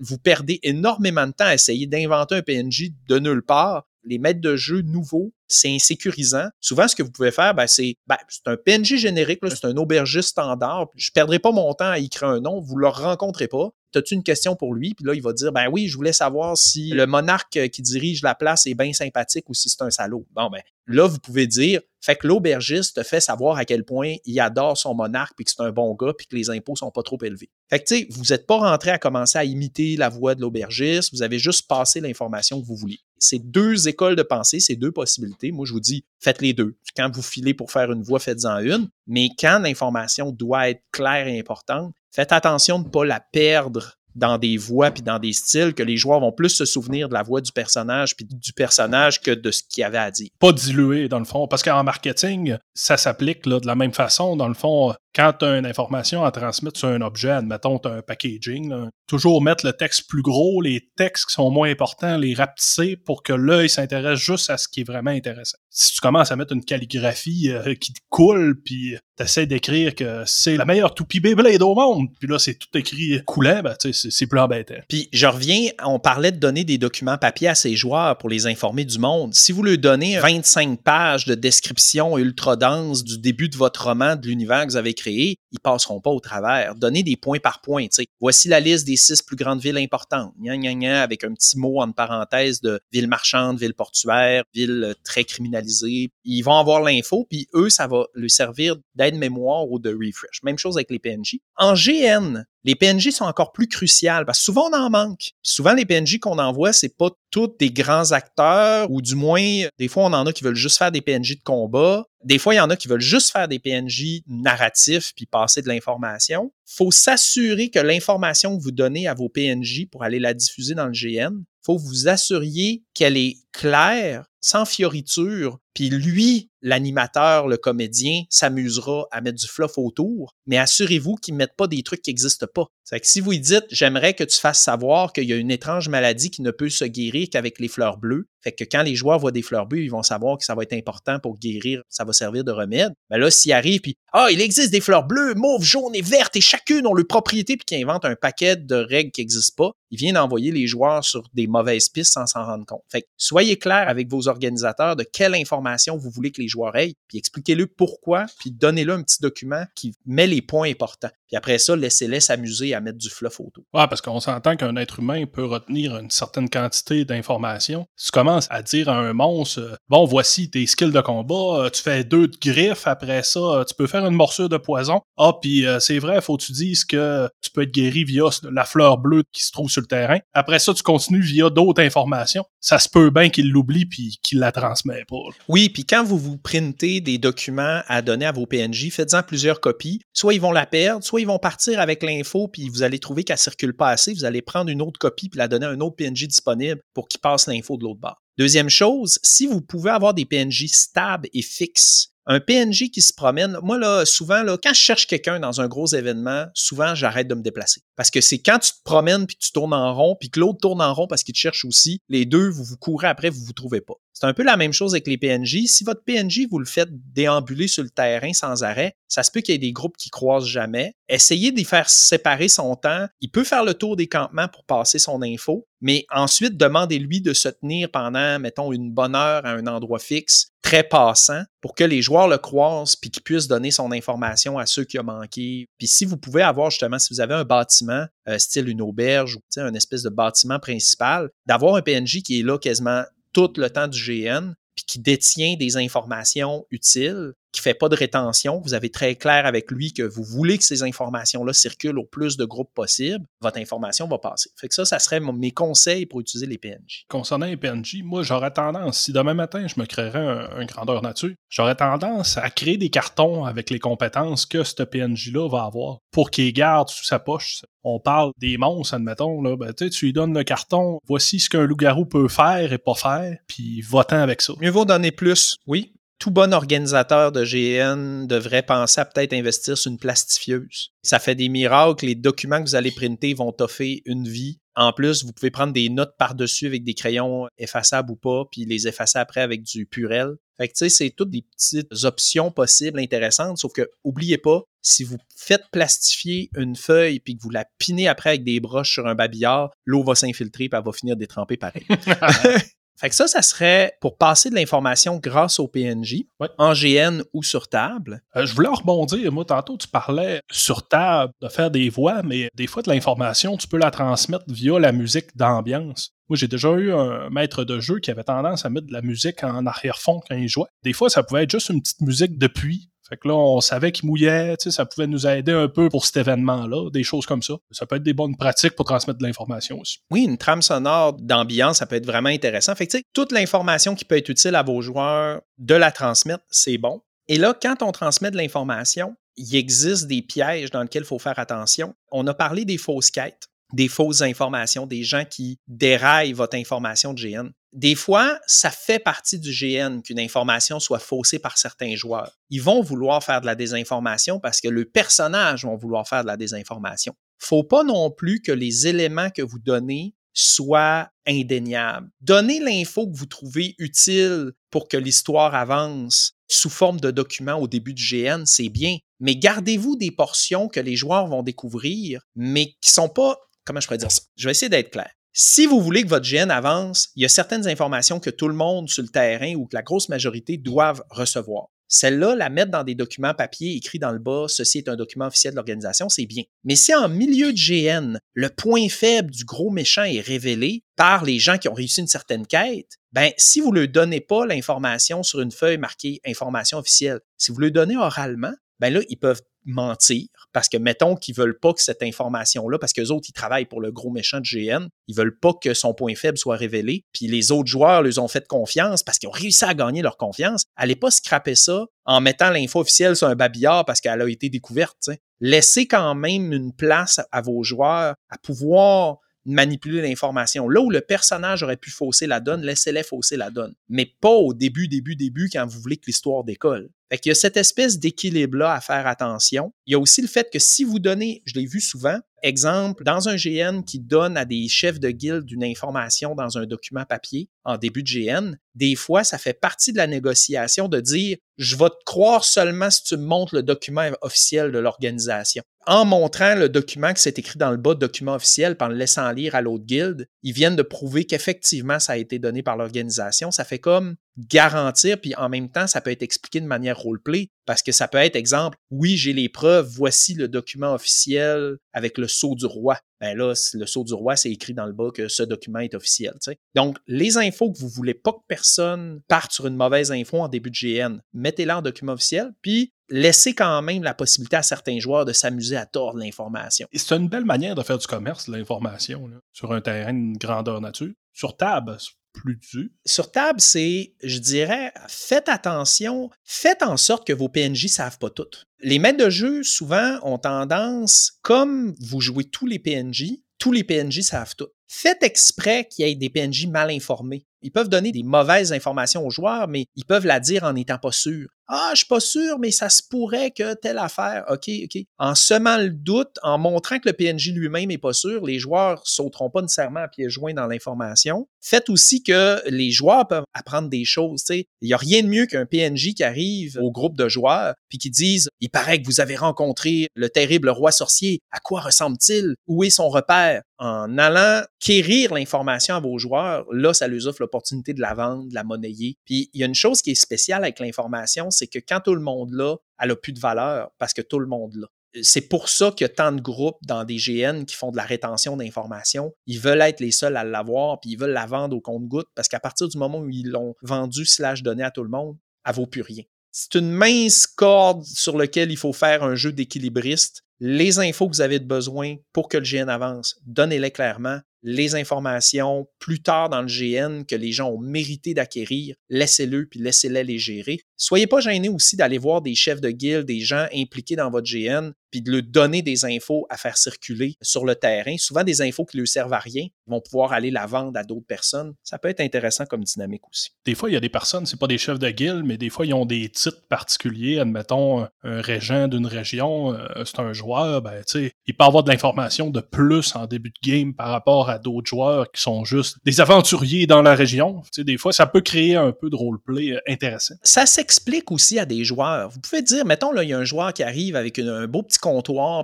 Speaker 2: vous perdez énormément de temps à essayer d'inventer un PNJ de nulle part les maîtres de jeu nouveaux, c'est insécurisant. Souvent, ce que vous pouvez faire, ben, c'est ben, c'est un PNJ générique, c'est un aubergiste standard. Je ne perdrai pas mon temps à écrire un nom, vous ne le rencontrez pas. As-tu une question pour lui? Puis là, il va dire Ben oui, je voulais savoir si le monarque qui dirige la place est bien sympathique ou si c'est un salaud. Bon, ben là, vous pouvez dire fait que l'aubergiste te fait savoir à quel point il adore son monarque puis que c'est un bon gars puis que les impôts sont pas trop élevés. Fait que tu sais, vous n'êtes pas rentré à commencer à imiter la voix de l'aubergiste, vous avez juste passé l'information que vous vouliez. C'est deux écoles de pensée, c'est deux possibilités. Moi, je vous dis, faites les deux. Quand vous filez pour faire une voix, faites-en une. Mais quand l'information doit être claire et importante, faites attention de ne pas la perdre dans des voix puis dans des styles que les joueurs vont plus se souvenir de la voix du personnage puis du personnage que de ce qu'il avait à dire.
Speaker 1: Pas dilué dans le fond, parce qu'en marketing, ça s'applique de la même façon. Dans le fond, quand tu as une information à transmettre sur un objet, admettons, tu as un packaging, toujours mettre le texte plus gros, les textes qui sont moins importants, les rapetisser pour que l'œil s'intéresse juste à ce qui est vraiment intéressant. Si tu commences à mettre une calligraphie euh, qui te coule, puis t'essaies d'écrire que c'est la meilleure toupie Beyblade au monde, puis là, c'est tout écrit coulant, ben, c'est plus embêtant.
Speaker 2: Puis je reviens, on parlait de donner des documents papier à ses joueurs pour les informer du monde. Si vous leur donnez 25 pages de description ultra dense du début de votre roman, de l'univers que vous avez créé, ils passeront pas au travers. Donnez des points par point. Voici la liste des six plus grandes villes importantes. Gna, gna, gna, avec un petit mot en parenthèse de ville marchande, ville portuaire, ville très criminalisée. Ils vont avoir l'info, puis eux, ça va leur servir d'aide-mémoire ou de refresh. Même chose avec les PNJ. En GN, les PNJ sont encore plus cruciales parce que souvent on en manque. souvent les PNJ qu'on envoie, c'est pas tous des grands acteurs ou du moins des fois on en a qui veulent juste faire des PNJ de combat. Des fois il y en a qui veulent juste faire des PNJ narratifs puis passer de l'information. Faut s'assurer que l'information que vous donnez à vos PNJ pour aller la diffuser dans le GN, faut vous assuriez qu'elle est claire, sans fioriture, puis lui, l'animateur, le comédien, s'amusera à mettre du fluff autour, mais assurez-vous qu'il ne mette pas des trucs qui n'existent pas. C'est que si vous lui dites, j'aimerais que tu fasses savoir qu'il y a une étrange maladie qui ne peut se guérir qu'avec les fleurs bleues, fait que quand les joueurs voient des fleurs bleues, ils vont savoir que ça va être important pour guérir, ça va servir de remède. Mais là, s'il arrive, puis, ah, il existe des fleurs bleues, mauves, jaunes et vertes, et chacune ont leur propriété, puis qu'il invente un paquet de règles qui n'existent pas, il vient d'envoyer les joueurs sur des mauvaises pistes sans s'en rendre compte. Fait que soyez clair avec vos organisateurs de quelle information vous voulez que les joueurs aient, puis expliquez-le pourquoi, puis donnez-le un petit document qui met les points importants. Puis après ça, laissez-les s'amuser à mettre du fluff autour.
Speaker 1: Ouais, parce qu'on s'entend qu'un être humain peut retenir une certaine quantité d'informations. Si tu commences à dire à un monstre, euh, bon, voici tes skills de combat, euh, tu fais deux de griffes, après ça, euh, tu peux faire une morsure de poison. Ah, puis c'est vrai, faut que tu dises que tu peux être guéri via la fleur bleue qui se trouve sur le terrain. Après ça, tu continues via d'autres informations. Ça se peut bien qu'il l'oublie puis qu'il la transmet pas.
Speaker 2: Oui, puis quand vous vous printez des documents à donner à vos PNJ, faites-en plusieurs copies. Soit ils vont la perdre, soit ils vont partir avec l'info, puis vous allez trouver qu'elle circule pas assez. Vous allez prendre une autre copie puis la donner à un autre PNJ disponible pour qu'il passe l'info de l'autre bord. Deuxième chose, si vous pouvez avoir des PNJ stables et fixes, un PNJ qui se promène, moi là, souvent, là, quand je cherche quelqu'un dans un gros événement, souvent j'arrête de me déplacer. Parce que c'est quand tu te promènes puis tu tournes en rond, puis que l'autre tourne en rond parce qu'il te cherche aussi, les deux, vous vous courez après, vous vous trouvez pas. C'est un peu la même chose avec les PNJ. Si votre PNJ, vous le faites déambuler sur le terrain sans arrêt, ça se peut qu'il y ait des groupes qui croisent jamais. Essayez d'y faire séparer son temps. Il peut faire le tour des campements pour passer son info, mais ensuite, demandez-lui de se tenir pendant, mettons, une bonne heure à un endroit fixe, très passant, pour que les joueurs le croisent puis qu'il puisse donner son information à ceux qui ont manqué. Puis si vous pouvez avoir justement, si vous avez un bâtiment, euh, style une auberge ou un espèce de bâtiment principal, d'avoir un PNJ qui est là quasiment tout le temps du GN, puis qui détient des informations utiles, qui fait pas de rétention, vous avez très clair avec lui que vous voulez que ces informations-là circulent au plus de groupes possible, votre information va passer. Fait que ça, ça serait mes conseils pour utiliser les PNJ.
Speaker 1: Concernant les PNJ, moi, j'aurais tendance, si demain matin, je me créerais un, grandeur nature, j'aurais tendance à créer des cartons avec les compétences que ce PNJ-là va avoir pour qu'il garde sous sa poche on parle des monstres, admettons, là, ben, tu lui donnes le carton, voici ce qu'un loup-garou peut faire et pas faire, puis va-t'en avec ça.
Speaker 2: Mieux vaut donner plus, oui. Tout bon organisateur de GN devrait penser à peut-être investir sur une plastifieuse. Ça fait des miracles, les documents que vous allez printer vont toffer une vie. En plus, vous pouvez prendre des notes par-dessus avec des crayons effaçables ou pas, puis les effacer après avec du purel. Fait que tu sais, c'est toutes des petites options possibles intéressantes, sauf que oubliez pas, si vous faites plastifier une feuille puis que vous la pinez après avec des broches sur un babillard, l'eau va s'infiltrer et elle va finir détrempée pareil. Fait que ça, ça serait pour passer de l'information grâce au PNJ, en GN ou sur table.
Speaker 1: Euh, je voulais rebondir. Moi, tantôt, tu parlais sur table de faire des voix, mais des fois, de l'information, tu peux la transmettre via la musique d'ambiance. Moi, j'ai déjà eu un maître de jeu qui avait tendance à mettre de la musique en arrière-fond quand il jouait. Des fois, ça pouvait être juste une petite musique de pluie fait que là, on savait qu'il mouillait, ça pouvait nous aider un peu pour cet événement-là, des choses comme ça. Ça peut être des bonnes pratiques pour transmettre de l'information aussi.
Speaker 2: Oui, une trame sonore d'ambiance, ça peut être vraiment intéressant. Fait que, toute l'information qui peut être utile à vos joueurs, de la transmettre, c'est bon. Et là, quand on transmet de l'information, il existe des pièges dans lesquels il faut faire attention. On a parlé des fausses quêtes des fausses informations, des gens qui déraillent votre information de GN. Des fois, ça fait partie du GN qu'une information soit faussée par certains joueurs. Ils vont vouloir faire de la désinformation parce que le personnage vont vouloir faire de la désinformation. Faut pas non plus que les éléments que vous donnez soient indéniables. Donnez l'info que vous trouvez utile pour que l'histoire avance sous forme de document au début du GN, c'est bien. Mais gardez-vous des portions que les joueurs vont découvrir, mais qui sont pas comment je pourrais dire ça? Je vais essayer d'être clair. Si vous voulez que votre GN avance, il y a certaines informations que tout le monde sur le terrain ou que la grosse majorité doivent recevoir. Celle-là, la mettre dans des documents papier écrits dans le bas, ceci est un document officiel de l'organisation, c'est bien. Mais si en milieu de GN, le point faible du gros méchant est révélé par les gens qui ont réussi une certaine quête, ben, si vous ne leur donnez pas l'information sur une feuille marquée information officielle, si vous le donnez oralement, ben là, ils peuvent mentir parce que mettons qu'ils veulent pas que cette information-là, parce que les autres, ils travaillent pour le gros méchant de GN, ils veulent pas que son point faible soit révélé, puis les autres joueurs leur ont fait confiance parce qu'ils ont réussi à gagner leur confiance. Allez pas scraper ça en mettant l'info officielle sur un babillard parce qu'elle a été découverte. Laissez quand même une place à vos joueurs à pouvoir manipuler l'information. Là où le personnage aurait pu fausser la donne, laissez-les fausser la donne. Mais pas au début, début, début, quand vous voulez que l'histoire décolle. Fait qu'il y a cette espèce d'équilibre-là à faire attention. Il y a aussi le fait que si vous donnez, je l'ai vu souvent, exemple, dans un GN qui donne à des chefs de guilde une information dans un document papier en début de GN, des fois, ça fait partie de la négociation de dire, je vais te croire seulement si tu me montres le document officiel de l'organisation en montrant le document qui s'est écrit dans le bas de document officiel, en le laissant lire à l'autre guilde, ils viennent de prouver qu'effectivement ça a été donné par l'organisation. Ça fait comme garantir, puis en même temps, ça peut être expliqué de manière roleplay, parce que ça peut être exemple, oui, j'ai les preuves, voici le document officiel avec le sceau du roi. Ben là, le sceau du roi, c'est écrit dans le bas que ce document est officiel. Donc, les infos que vous voulez pas que personne parte sur une mauvaise info en début de GN, mettez-la en document officiel, puis laissez quand même la possibilité à certains joueurs de s'amuser à tordre l'information.
Speaker 1: C'est une belle manière de faire du commerce, l'information, sur un terrain de grandeur nature. Sur table, plus.
Speaker 2: Sur table, c'est, je dirais, faites attention, faites en sorte que vos PNJ savent pas tout. Les maîtres de jeu, souvent, ont tendance, comme vous jouez tous les PNJ, tous les PNJ savent tout. Faites exprès qu'il y ait des PNJ mal informés. Ils peuvent donner des mauvaises informations aux joueurs, mais ils peuvent la dire en n'étant pas sûrs. Ah, je suis pas sûr, mais ça se pourrait que telle affaire. OK, OK. En semant le doute, en montrant que le PNJ lui-même est pas sûr, les joueurs sauteront pas nécessairement à pieds joints dans l'information. Faites aussi que les joueurs peuvent apprendre des choses. Il y a rien de mieux qu'un PNJ qui arrive au groupe de joueurs puis qui disent Il paraît que vous avez rencontré le terrible roi sorcier. À quoi ressemble-t-il? Où est son repère? En allant quérir l'information à vos joueurs, là, ça leur offre l'opportunité de la vendre, de la monnayer. Puis il y a une chose qui est spéciale avec l'information, c'est que quand tout le monde l'a, elle n'a plus de valeur parce que tout le monde l'a. C'est pour ça qu'il y a tant de groupes dans des GN qui font de la rétention d'informations. Ils veulent être les seuls à l'avoir, puis ils veulent la vendre au compte-goutte parce qu'à partir du moment où ils l'ont vendu slash donné à tout le monde, elle vaut plus rien. C'est une mince corde sur laquelle il faut faire un jeu d'équilibriste. Les infos que vous avez besoin pour que le GN avance, donnez-les clairement les informations plus tard dans le GN que les gens ont mérité d'acquérir, laissez-le puis laissez-les les gérer. Soyez pas gênés aussi d'aller voir des chefs de guilde, des gens impliqués dans votre GN, puis de leur donner des infos à faire circuler sur le terrain. Souvent des infos qui ne leur servent à rien, ils vont pouvoir aller la vendre à d'autres personnes. Ça peut être intéressant comme dynamique aussi.
Speaker 1: Des fois, il y a des personnes, c'est pas des chefs de guilde, mais des fois, ils ont des titres particuliers. Admettons, un régent d'une région, euh, c'est un joueur, ben, tu sais, il peut avoir de l'information de plus en début de game par rapport à d'autres joueurs qui sont juste des aventuriers dans la région. Tu sais, des fois, ça peut créer un peu de roleplay euh, intéressant.
Speaker 2: Ça s'explique aussi à des joueurs. Vous pouvez dire, mettons, là, il y a un joueur qui arrive avec un beau petit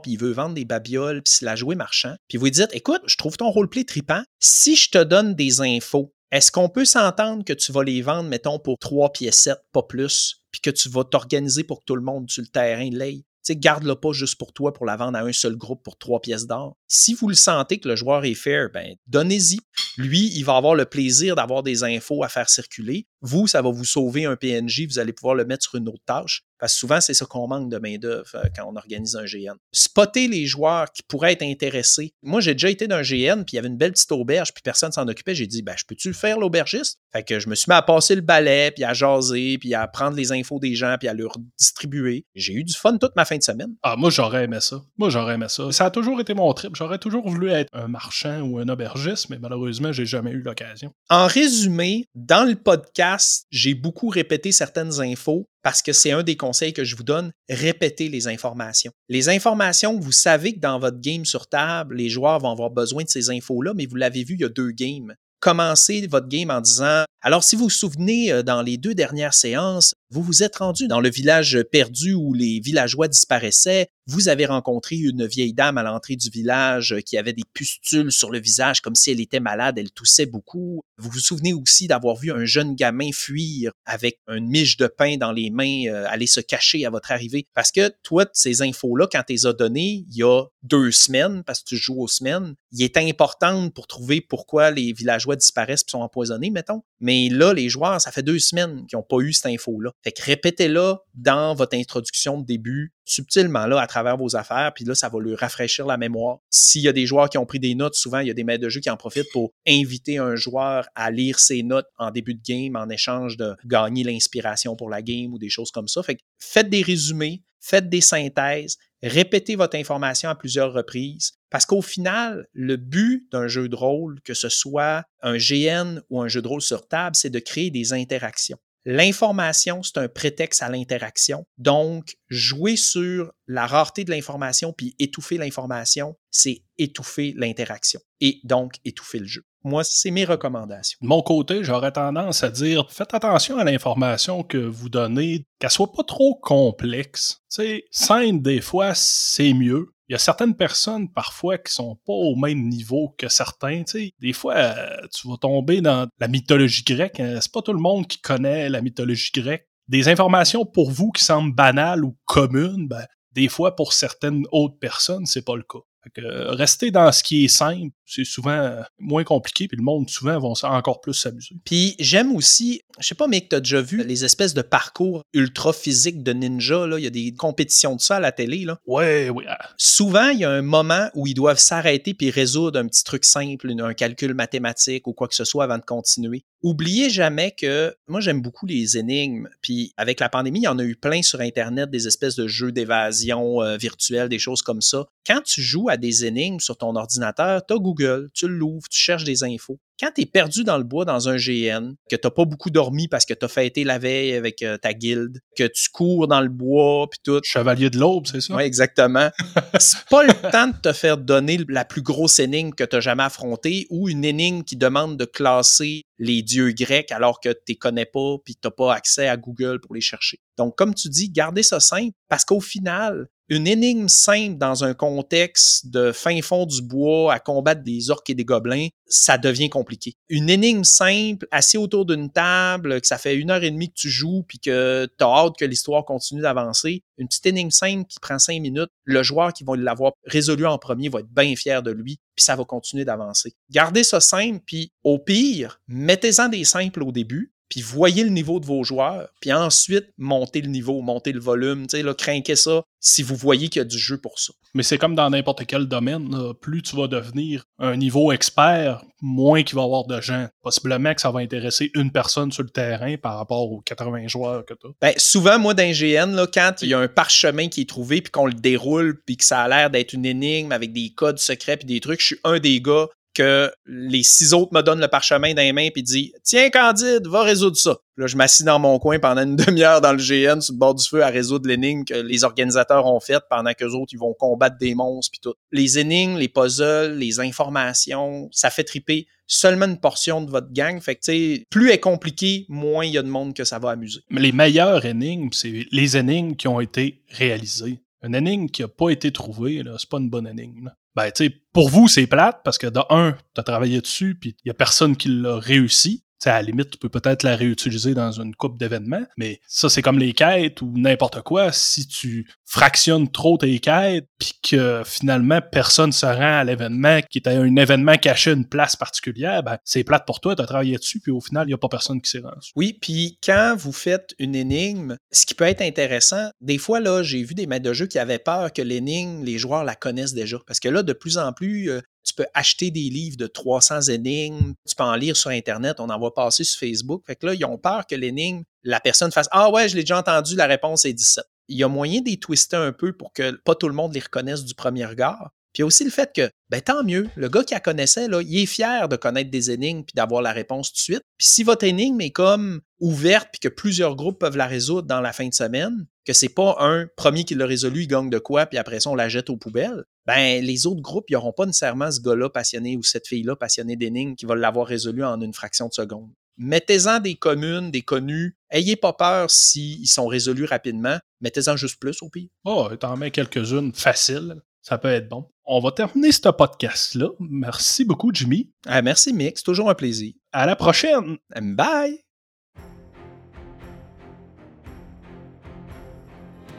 Speaker 2: puis il veut vendre des babioles, puis c'est la jouer marchand. Puis vous lui dites, écoute, je trouve ton roleplay tripant. Si je te donne des infos, est-ce qu'on peut s'entendre que tu vas les vendre, mettons, pour trois pièces, pas plus, puis que tu vas t'organiser pour que tout le monde sur le terrain l'aille? sais, garde-le pas juste pour toi pour la vendre à un seul groupe pour trois pièces d'or. Si vous le sentez que le joueur est fair, ben, donnez-y. Lui, il va avoir le plaisir d'avoir des infos à faire circuler. Vous, ça va vous sauver un PNJ, vous allez pouvoir le mettre sur une autre tâche. Parce que souvent, c'est ça qu'on manque de main-d'œuvre euh, quand on organise un GN. Spotter les joueurs qui pourraient être intéressés. Moi, j'ai déjà été d'un GN, puis il y avait une belle petite auberge, puis personne s'en occupait. J'ai dit, ben, je peux-tu le faire, l'aubergiste? Fait que je me suis mis à passer le balai, puis à jaser, puis à prendre les infos des gens, puis à leur distribuer. J'ai eu du fun toute ma fin de semaine.
Speaker 1: Ah, moi, j'aurais aimé ça. Moi, j'aurais aimé ça. Ça a toujours été mon trip. J'aurais toujours voulu être un marchand ou un aubergiste, mais malheureusement, j'ai jamais eu l'occasion.
Speaker 2: En résumé, dans le podcast, j'ai beaucoup répété certaines infos parce que c'est un des conseils que je vous donne, répétez les informations. Les informations, vous savez que dans votre game sur table, les joueurs vont avoir besoin de ces infos-là, mais vous l'avez vu il y a deux games. Commencez votre game en disant, alors si vous vous souvenez, euh, dans les deux dernières séances, vous vous êtes rendu dans le village perdu où les villageois disparaissaient. Vous avez rencontré une vieille dame à l'entrée du village qui avait des pustules sur le visage comme si elle était malade, elle toussait beaucoup. Vous vous souvenez aussi d'avoir vu un jeune gamin fuir avec une miche de pain dans les mains, euh, aller se cacher à votre arrivée. Parce que toi, ces infos-là, quand tu les as données il y a deux semaines, parce que tu joues aux semaines, il est important pour trouver pourquoi les villageois disparaissent et sont empoisonnés, mettons. Mais là, les joueurs, ça fait deux semaines qu'ils n'ont pas eu cette info-là. Fait que répétez-la dans votre introduction de début, subtilement là, à travers vos affaires, puis là, ça va lui rafraîchir la mémoire. S'il y a des joueurs qui ont pris des notes, souvent, il y a des maîtres de jeu qui en profitent pour inviter un joueur à lire ses notes en début de game en échange de gagner l'inspiration pour la game ou des choses comme ça. Faites des résumés, faites des synthèses, répétez votre information à plusieurs reprises, parce qu'au final, le but d'un jeu de rôle, que ce soit un GN ou un jeu de rôle sur table, c'est de créer des interactions. L'information, c'est un prétexte à l'interaction. Donc, jouer sur la rareté de l'information puis étouffer l'information, c'est étouffer l'interaction et donc étouffer le jeu. Moi, c'est mes recommandations.
Speaker 1: De mon côté, j'aurais tendance à dire faites attention à l'information que vous donnez, qu'elle soit pas trop complexe. Tu sais, des fois, c'est mieux il y a certaines personnes parfois qui sont pas au même niveau que certains. Des fois, euh, tu vas tomber dans la mythologie grecque. Hein. C'est pas tout le monde qui connaît la mythologie grecque. Des informations pour vous qui semblent banales ou communes, ben, des fois pour certaines autres personnes, c'est pas le cas. Euh, rester dans ce qui est simple, c'est souvent euh, moins compliqué, puis le monde souvent vont encore plus s'amuser.
Speaker 2: Puis j'aime aussi, je sais pas, mais que tu as déjà vu les espèces de parcours ultra physiques de ninja. Là? Il y a des compétitions de ça à la télé. Là.
Speaker 1: Ouais, oui.
Speaker 2: Souvent, il y a un moment où ils doivent s'arrêter puis résoudre un petit truc simple, un calcul mathématique ou quoi que ce soit avant de continuer. Oubliez jamais que moi j'aime beaucoup les énigmes. Puis avec la pandémie, il y en a eu plein sur Internet, des espèces de jeux d'évasion euh, virtuels, des choses comme ça. Quand tu joues à des énigmes sur ton ordinateur, tu as Google, tu l'ouvres, tu cherches des infos. Quand tu es perdu dans le bois dans un GN, que tu pas beaucoup dormi parce que tu as fêté la veille avec euh, ta guilde, que tu cours dans le bois, puis tout.
Speaker 1: Chevalier de l'aube, c'est ça?
Speaker 2: Oui, exactement. c'est pas le temps de te faire donner la plus grosse énigme que tu as jamais affrontée ou une énigme qui demande de classer les dieux grecs alors que tu les connais pas puis tu n'as pas accès à Google pour les chercher. Donc, comme tu dis, gardez ça simple parce qu'au final, une énigme simple dans un contexte de fin fond du bois à combattre des orques et des gobelins, ça devient compliqué. Une énigme simple, assis autour d'une table, que ça fait une heure et demie que tu joues puis que tu as hâte que l'histoire continue d'avancer, une petite énigme simple qui prend cinq minutes, le joueur qui va l'avoir résolu en premier va être bien fier de lui puis ça va continuer d'avancer. Gardez ça simple, puis au pire, mettez-en des simples au début, puis voyez le niveau de vos joueurs, puis ensuite montez le niveau, montez le volume, tu sais, là, ça si vous voyez qu'il y a du jeu pour ça.
Speaker 1: Mais c'est comme dans n'importe quel domaine, plus tu vas devenir un niveau expert, moins qu'il va y avoir de gens. Possiblement que ça va intéresser une personne sur le terrain par rapport aux 80 joueurs que tu as.
Speaker 2: Ben, souvent, moi, dans GN, là, quand il y a un parchemin qui est trouvé, puis qu'on le déroule, puis que ça a l'air d'être une énigme avec des codes secrets puis des trucs, je suis un des gars que les six autres me donnent le parchemin dans les mains puis dit Tiens, Candide, va résoudre ça. Là, je m'assis dans mon coin pendant une demi-heure dans le GN sur le bord du feu à résoudre l'énigme que les organisateurs ont faite pendant que les autres ils vont combattre des monstres puis tout. Les énigmes, les puzzles, les informations, ça fait triper seulement une portion de votre gang. Fait que, plus est compliqué, moins il y a de monde que ça va amuser.
Speaker 1: Mais les meilleures énigmes, c'est les énigmes qui ont été réalisées. Une énigme qui n'a pas été trouvée, c'est pas une bonne énigme. Ben, tu sais, pour vous, c'est plate parce que de un, t'as travaillé dessus, puis il y a personne qui l'a réussi à la limite, tu peux peut-être la réutiliser dans une coupe d'événements, mais ça, c'est comme les quêtes ou n'importe quoi. Si tu fractionnes trop tes quêtes, puis que finalement, personne se rend à l'événement qui était un événement caché une place particulière, ben, c'est plate pour toi, tu as travaillé dessus, puis au final, il n'y a pas personne qui s'est rendu.
Speaker 2: Oui, puis quand vous faites une énigme, ce qui peut être intéressant, des fois, là, j'ai vu des maîtres de jeu qui avaient peur que l'énigme, les joueurs la connaissent déjà. Parce que là, de plus en plus, euh, tu peux acheter des livres de 300 énigmes, tu peux en lire sur Internet, on en va passer sur Facebook. Fait que là, ils ont peur que l'énigme, la personne fasse Ah ouais, je l'ai déjà entendu, la réponse est 17. Il y a moyen d'y twister un peu pour que pas tout le monde les reconnaisse du premier regard. Puis aussi le fait que, ben tant mieux, le gars qui la connaissait, là, il est fier de connaître des énigmes puis d'avoir la réponse tout de suite. Puis si votre énigme est comme ouverte puis que plusieurs groupes peuvent la résoudre dans la fin de semaine, que c'est pas un premier qui l'a résolu, il gagne de quoi, puis après ça, on la jette aux poubelles, ben les autres groupes, ils n'auront pas nécessairement ce gars-là passionné ou cette fille-là passionnée d'énigmes qui va l'avoir résolu en une fraction de seconde. Mettez-en des communes, des connus. Ayez pas peur s'ils sont résolus rapidement. Mettez-en juste plus au pire.
Speaker 1: Oh, t'en mets quelques-unes faciles. Ça peut être bon. On va terminer ce podcast-là. Merci beaucoup, Jimmy.
Speaker 2: Ah, merci, Mick. C'est toujours un plaisir.
Speaker 1: À la prochaine.
Speaker 2: Bye.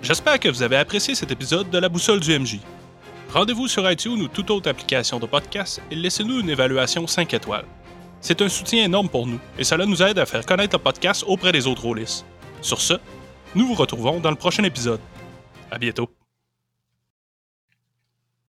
Speaker 1: J'espère que vous avez apprécié cet épisode de La Boussole du MJ. Rendez-vous sur iTunes ou toute autre application de podcast et laissez-nous une évaluation 5 étoiles. C'est un soutien énorme pour nous et cela nous aide à faire connaître le podcast auprès des autres rôlistes. Sur ce, nous vous retrouvons dans le prochain épisode. À bientôt.